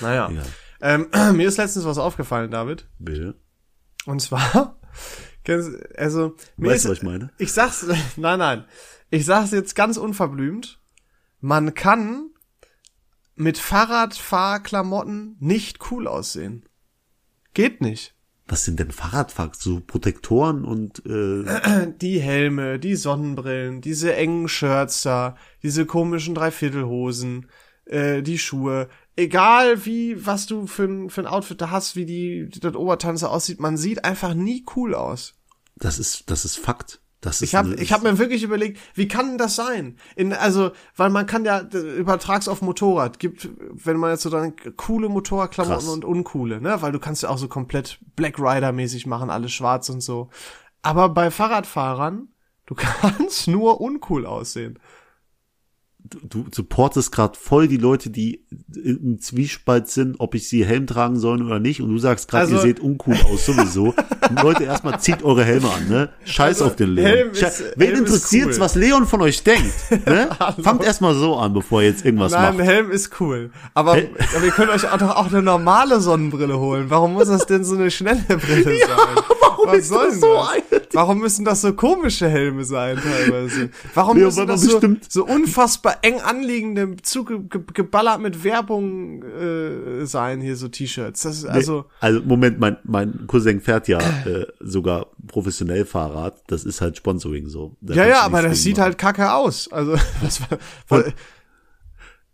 Naja. Egal. Ähm, mir ist letztens was aufgefallen, David. Bitte. Und zwar, also, mir Weißt ist, du, was ich meine? Ich sag's, nein, nein. Ich sag's jetzt ganz unverblümt. Man kann mit Fahrradfahrklamotten nicht cool aussehen. Geht nicht. Was sind denn Fahrradfahrer? So Protektoren und äh, Die Helme, die Sonnenbrillen, diese engen Shirts da, diese komischen Dreiviertelhosen, äh, die Schuhe. Egal wie, was du für ein, für ein Outfit da hast, wie die, das Oberteil so aussieht, man sieht einfach nie cool aus. das ist das ist Fakt. Das ist Ich habe ich hab mir wirklich überlegt, wie kann das sein? In, also, weil man kann ja, übertrags auf Motorrad, gibt, wenn man jetzt so dann coole Motorradklamotten und uncoole, ne? Weil du kannst ja auch so komplett Black Rider-mäßig machen, alles schwarz und so. Aber bei Fahrradfahrern, du kannst nur uncool aussehen. Du supportest gerade voll die Leute, die im Zwiespalt sind, ob ich sie Helm tragen soll oder nicht. Und du sagst gerade, Also- ihr seht uncool aus sowieso. Und Leute, erstmal zieht eure Helme an, ne? Scheiß Also, auf den Leon. Helm ist- Wen Helm interessiert's, cool. was Leon von euch denkt? Ne? Fangt erstmal so an, bevor ihr jetzt irgendwas Nein, macht. Helm ist cool. Aber, Hel- aber ihr könnt euch auch, doch auch eine normale Sonnenbrille holen. Warum muss das denn so eine schnelle Brille sein? warum Was soll das so das? Warum müssen das so komische Helme sein teilweise? Warum Leo, müssen das so, so unfassbar eng anliegende, zugeballert mit Werbung äh, sein, hier so T-Shirts? Das ist also, Also Moment, mein, mein Cousin fährt ja äh, sogar professionell Fahrrad. Das ist halt Sponsoring so. Da ja, ja, aber das sieht machen. halt kacke aus. Also, das war, weil,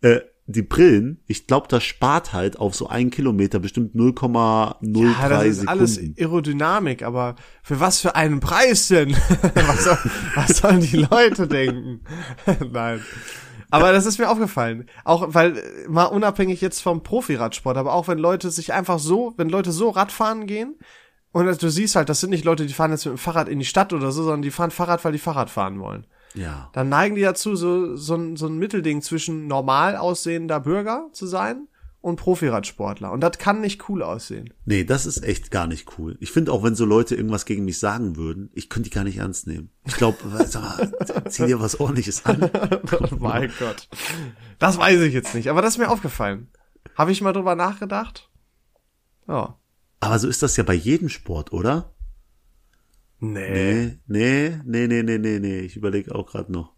Äh, die Brillen, ich glaube, das spart halt auf so einen Kilometer bestimmt 0,03 ja, das ist Sekunden. alles Aerodynamik, aber für was für einen Preis denn? was, soll, was sollen die Leute denken? Nein. Aber das ist mir aufgefallen. Auch, weil, äh, mal unabhängig jetzt vom Profiradsport, aber auch wenn Leute sich einfach so, wenn Leute so Radfahren gehen, und du siehst halt, das sind nicht Leute, die fahren jetzt mit dem Fahrrad in die Stadt oder so, sondern die fahren Fahrrad, weil die Fahrrad fahren wollen. Ja. dann neigen die dazu, so, so, ein, so ein Mittelding zwischen normal aussehender Bürger zu sein und Profiradsportler. Und das kann nicht cool aussehen. Nee, das ist echt gar nicht cool. Ich finde auch, wenn so Leute irgendwas gegen mich sagen würden, ich könnte die gar nicht ernst nehmen. Ich glaube, sag mal, zieh dir was ordentliches an. Oh mein Gott. Das weiß ich jetzt nicht, aber das ist mir aufgefallen. Habe ich mal drüber nachgedacht? Ja. Aber so ist das ja bei jedem Sport, oder? Nee. Nee, nee, nee, nee, nee, nee, nee. Ich überlege auch gerade noch.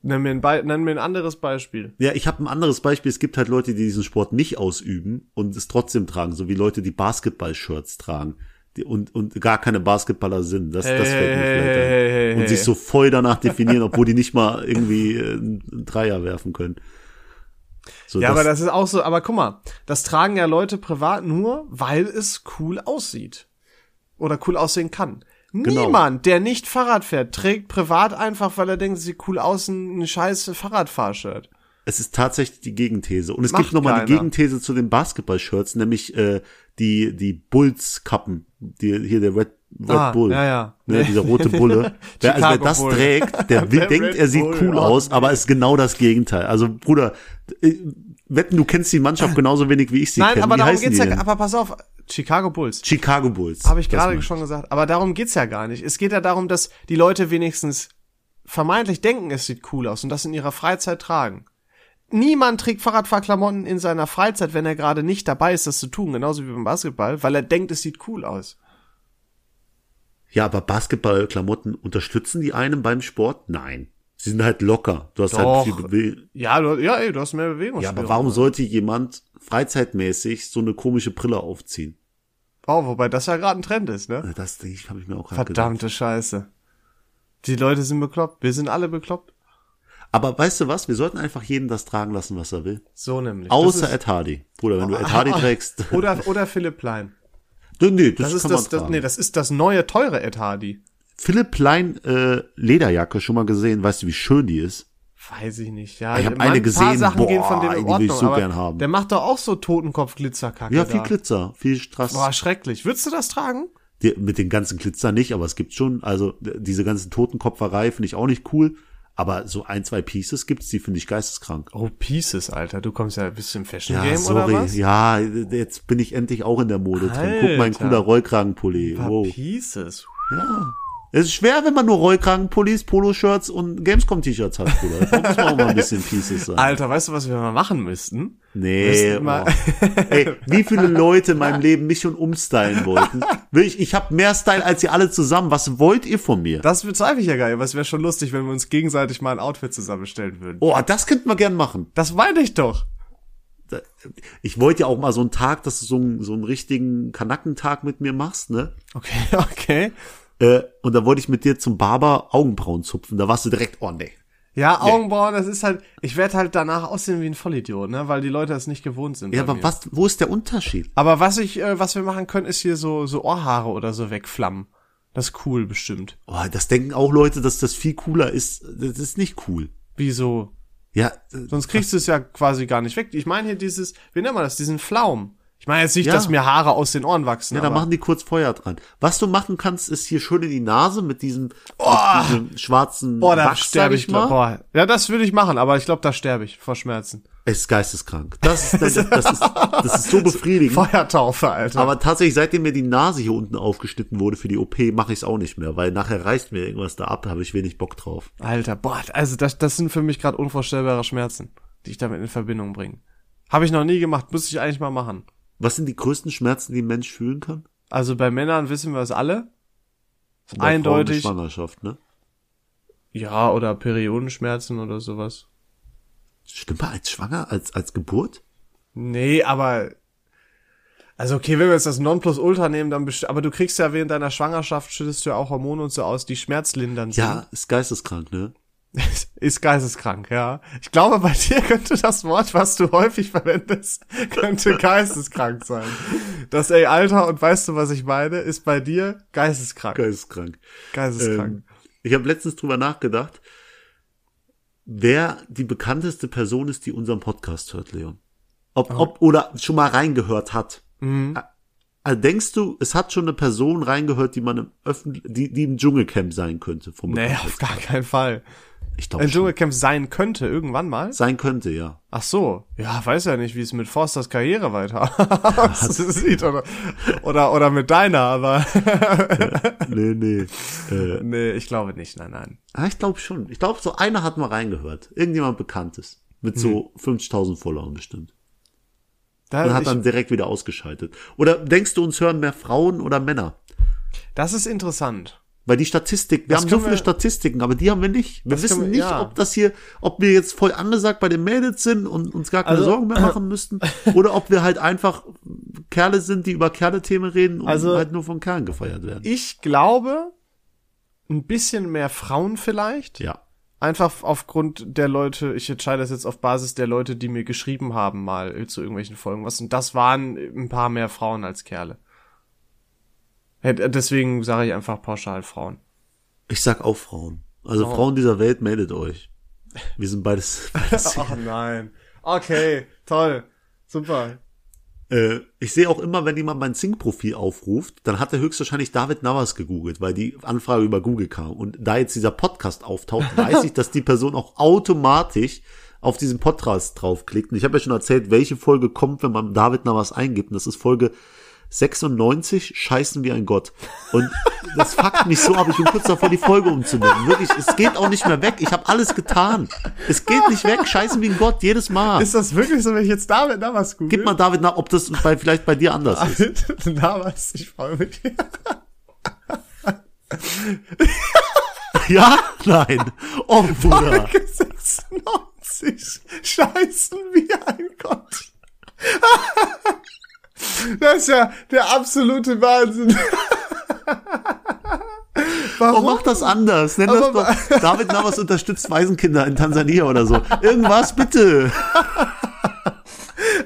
Nenn mir, ein Be nenn mir ein anderes Beispiel. Ja, ich habe ein anderes Beispiel. Es gibt halt Leute, die diesen Sport nicht ausüben und es trotzdem tragen, so wie Leute, die Basketball-Shirts tragen die, und, und gar keine Basketballer sind. Das, das fällt mir vielleicht ein. hey, hey, Und hey. sich so voll danach definieren, obwohl die nicht mal irgendwie äh, einen Dreier werfen können. So, Ja, aber das ist auch so, aber guck mal, das tragen ja Leute privat nur, weil es cool aussieht. Oder cool aussehen kann. Genau. Niemand, der nicht Fahrrad fährt, trägt privat einfach, weil er denkt, es sieht cool aus, ein, scheiß Fahrradfahrshirt. es ist tatsächlich die Gegenthese. Und es Macht gibt nochmal die. Gegenthese zu den Basketball-Shirts, nämlich äh, die, die Bulls-Kappen. Die, hier der Red, Red Ah, Bull. ja, ja. Ne, dieser rote Bulle. wer, also wer das Bull. trägt, der, Der denkt, Red er sieht Bull, cool oh, aus, aber ist genau das Gegenteil. Also, Bruder, äh, wetten, du kennst die Mannschaft genauso wenig, wie ich sie Nein, kenne. aber Wie darum geht's ja, aber pass auf, Chicago Bulls. Chicago Bulls. Habe ich gerade schon gesagt. Aber darum geht's ja gar nicht. Es geht ja darum, dass die Leute wenigstens vermeintlich denken, es sieht cool aus und das in ihrer Freizeit tragen. Niemand trägt Fahrradfahrklamotten in seiner Freizeit, wenn er gerade nicht dabei ist, das zu tun, genauso wie beim Basketball, weil er denkt, es sieht cool aus. Ja, aber Basketballklamotten unterstützen die einen beim Sport? Nein. Sie sind halt locker. Du hast Doch. halt viel Bewegung. Ja, du, ja, ey, du hast mehr Bewegung. Ja, aber warum sollte jemand freizeitmäßig so eine komische Brille aufziehen? Oh, wobei das ja gerade ein Trend ist, ne? Das denke ich, habe ich mir auch gerade gedacht. Verdammte Scheiße. Die Leute sind bekloppt. Wir sind alle bekloppt. Aber weißt du was? Wir sollten einfach jeden das tragen lassen, was er will. So nämlich. Außer Ed Hardy. Bruder, wenn du Ed Hardy trägst. oder, oder Philipp Plein. nee, nee, das, Das ist das, das, nee, das ist das neue teure Ed Hardy. Philipp Plein äh, Lederjacke schon mal gesehen. Weißt du, wie schön die ist? Weiß ich nicht, ja. Ich hab Man- eine ein gesehen, paar Sachen boah, gehen von dem in die will ich so gern haben. Der macht doch auch so Totenkopf-Glitzerkacke Ja, viel da. Glitzer, viel Strass. Boah, schrecklich. Würdest du das tragen? Die, mit den ganzen Glitzer nicht, aber es gibt schon, also diese ganzen Totenkopferei finde ich auch nicht cool. Aber so ein, zwei Pieces gibt's, die finde ich geisteskrank. Oh, Pieces, Alter. Du kommst ja ein bisschen Fashion Ja, Game sorry. oder was? Ja, jetzt bin ich endlich auch in der Mode drin. Guck mal, ein Alter. cooler Rollkragenpulli. Wow. Pieces. Ja. Es ist schwer, wenn man nur Rollkragenpullis, Poloshirts und Gamescom-T-Shirts hat, Bruder. Da muss man auch mal ein bisschen Pieces sein. Alter, weißt du, was wir mal machen müssten? Nee, Müssten mal- oh. Ey, wie viele Leute in meinem Leben mich schon umstylen wollten. Will Ich, habe mehr Style als ihr alle zusammen. Was wollt ihr von mir? Das bezweifle ich ja gar nicht, aber es wäre schon lustig, wenn wir uns gegenseitig mal ein Outfit zusammenstellen würden. Oh, das könnten wir gern machen. Das meine ich doch. Ich wollte ja auch mal so einen Tag, dass du so einen, so einen richtigen Kanackentag mit mir machst, ne? Okay, okay. Äh, und da wollte ich mit dir zum Barber Augenbrauen zupfen. Da warst du direkt, oh nee. Ja, Augenbrauen, das ist halt, ich werde halt danach aussehen wie ein Vollidiot, ne, weil die Leute das nicht gewohnt sind. Ja, aber mir. was, wo ist der Unterschied? Aber was ich, äh, was wir machen können, ist hier so, so Ohrhaare oder so wegflammen. Das ist cool, bestimmt. Oh, das denken auch Leute, dass das viel cooler ist. Das ist nicht cool. Wieso? Ja, äh, Sonst kriegst du es ja quasi gar nicht weg. Ich meine hier dieses, wie nennen wir das, diesen Flaum. Ich meine jetzt nicht, Ja. dass mir Haare aus den Ohren wachsen. ja, da machen die kurz Feuer dran. Was du machen kannst, ist hier schön in die Nase mit diesem, Oh. mit diesem schwarzen Boah, da Wachs, sterbe ich, mal. glaub, boah. Ja, das würde ich machen, aber ich glaube, da sterbe ich vor Schmerzen. Es ist geisteskrank. Das ist, das, ist, das, ist, das ist so befriedigend. Feuertaufe, Alter. Aber tatsächlich, seitdem mir die Nase hier unten aufgeschnitten wurde für die OP, mache ich es auch nicht mehr, weil nachher reißt mir irgendwas da ab, habe ich wenig Bock drauf. Alter, boah, also das, das sind für mich gerade unvorstellbare Schmerzen, die ich damit in Verbindung bringe. Habe ich noch nie gemacht, muss ich eigentlich mal machen. Was sind die größten Schmerzen, die ein Mensch fühlen kann? Also bei Männern wissen wir es alle. Bei Frauen Eindeutig. eine Schwangerschaft, ne? Ja, oder Periodenschmerzen oder sowas. Schlimmer als schwanger, als, als Geburt? Nee, aber also okay, wenn wir jetzt das Nonplusultra nehmen, dann best aber du kriegst ja während deiner Schwangerschaft schüttest du ja auch Hormone und so aus, die schmerzlindernd sind. Ja, ist geisteskrank, ne? Ist geisteskrank, ja. Ich glaube, bei dir könnte das Wort, was du häufig verwendest, könnte geisteskrank sein. Das ey, Alter, und weißt du, was ich meine, ist bei dir geisteskrank. Geisteskrank. Geisteskrank. Ähm, ich habe letztens drüber nachgedacht, wer die bekannteste Person ist, die unseren Podcast hört, Leon. Ob, ob oder schon mal reingehört hat. Mhm. Also denkst du, es hat schon eine Person reingehört, die man im Öffentlich die, die im Dschungelcamp sein könnte? Vom Nee, auf gar keinen Fall. Ich glaube Ein schon. Dschungelcamp sein könnte, irgendwann mal. Sein könnte, ja. Ach so. Ja, weiß ja nicht, wie es mit Forsters Karriere weiter aussieht. Oder, oder, oder mit deiner, aber Nee, nee. Äh, nee, ich glaube nicht. Nein, nein. ah, ich glaube schon. Ich glaube, so einer hat mal reingehört. Irgendjemand Bekanntes. Mit so 50.000 Followern bestimmt. Da, Und hat dann direkt wieder ausgeschaltet. Oder denkst du, uns hören mehr Frauen oder Männer? das ist interessant. Weil die Statistik, wir Das haben so viele wir- Statistiken, aber die haben wir nicht. Wir wissen wir- nicht, ja. ob das hier, ob wir jetzt voll angesagt bei den Mädels sind und uns gar keine Also- Sorgen mehr machen müssten. oder ob wir halt einfach Kerle sind, die über Kerle-Themen reden und Also- halt nur von Kerlen gefeiert werden. Ich glaube, ein bisschen mehr Frauen vielleicht. Ja. Einfach aufgrund der Leute, ich entscheide das jetzt auf Basis der Leute, die mir geschrieben haben mal zu irgendwelchen Folgen was. Und das waren ein paar mehr Frauen als Kerle. Deswegen sage ich einfach pauschal Frauen. Ich sag auch Frauen. Also Oh. Frauen dieser Welt, meldet euch. Wir sind beides. beides Ach nein. Okay, toll. Super. Äh, ich sehe auch immer, wenn jemand mein Zing-Profil aufruft, dann hat er höchstwahrscheinlich David Navas gegoogelt, weil die Anfrage über Google kam. Und da jetzt dieser Podcast auftaucht, weiß ich, dass die Person auch automatisch auf diesen Podcast draufklickt. Und ich habe ja schon erzählt, welche Folge kommt, wenn man David Navas eingibt. Und das ist Folge 96, Scheißen wie ein Gott. Und das fuckt mich so ab, ich bin kurz davor, die Folge umzunehmen. Wirklich, es geht auch nicht mehr weg. Ich habe alles getan. Es geht nicht weg, Scheißen wie ein Gott, jedes Mal. Ist das wirklich so, wenn ich jetzt David Navas google? Gib mal David nach, ob das bei, vielleicht bei dir anders ist. David Navas, ich freue mich. Ja? Nein. Oh, Bruder. Folge 96. Scheißen wie ein Gott. Das ist ja der absolute Wahnsinn. Oh, mach das anders. Nenn das doch. David Navas unterstützt Waisenkinder in Tansania oder so. Irgendwas bitte.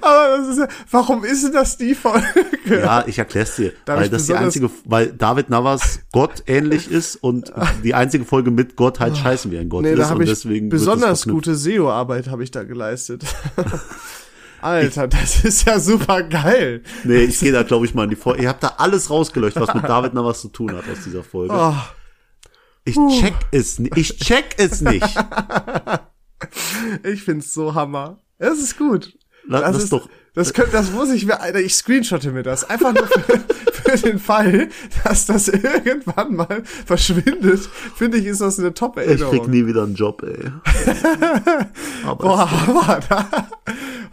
Aber das ist ja, warum ist denn das die Folge? Ja, ich erklär's dir. Darf weil das die einzige, weil David Navas Gott ähnlich ist und die einzige Folge mit Gott halt scheißen wie ein Gott Nee, ist. da und ich deswegen besonders gute SEO-Arbeit habe ich da geleistet. Alter, das ist ja super geil. Nee, ich gehe da, glaube ich, mal in die Folge. Ihr habt da alles rausgelöscht, was mit David Navas zu tun hat aus dieser Folge. Oh, Ich check es nicht. Ich check es nicht. ich find's so hammer. Es ist gut. Das das ist, doch. das, könnt, das muss ich mir, Alter, ich screenshotte mir das. Einfach nur für, für den Fall, dass das irgendwann mal verschwindet, finde ich, ist das eine Ich krieg Top-Erinnerung. nie wieder einen Job, ey. Aber Boah, aber da,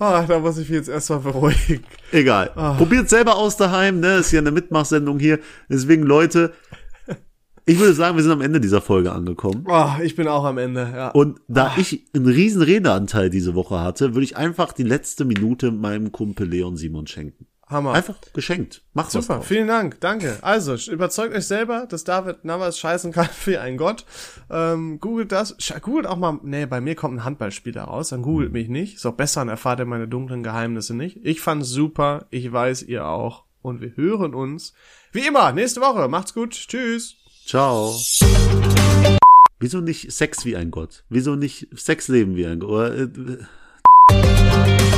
oh, da muss ich mich jetzt erstmal beruhigen. Egal. Ah. Probiert selber aus daheim, ne? Ist ja eine Mitmachsendung hier. Deswegen, Leute, ich würde sagen, wir sind am Ende dieser Folge angekommen. Oh, ich bin auch am Ende, ja. Und da ich einen riesen Redeanteil diese Woche hatte, würde ich einfach die letzte Minute meinem Kumpel Leon Simon schenken. Hammer. Einfach geschenkt. Mach was Super, draus. vielen Dank, danke. Also, überzeugt euch selber, dass David Navas scheißen kann wie ein Gott. Ähm, googelt das. Googelt auch mal, nee, bei mir kommt ein Handballspieler raus, dann googelt mich nicht. Ist auch besser, dann erfahrt ihr meine dunklen Geheimnisse nicht. Ich fand's super, ich weiß, ihr auch. Und wir hören uns, wie immer, nächste Woche. Macht's gut, tschüss. Ciao. Wieso nicht Sex wie ein Gott? Wieso nicht Sexleben wie ein Gott? Oder, äh,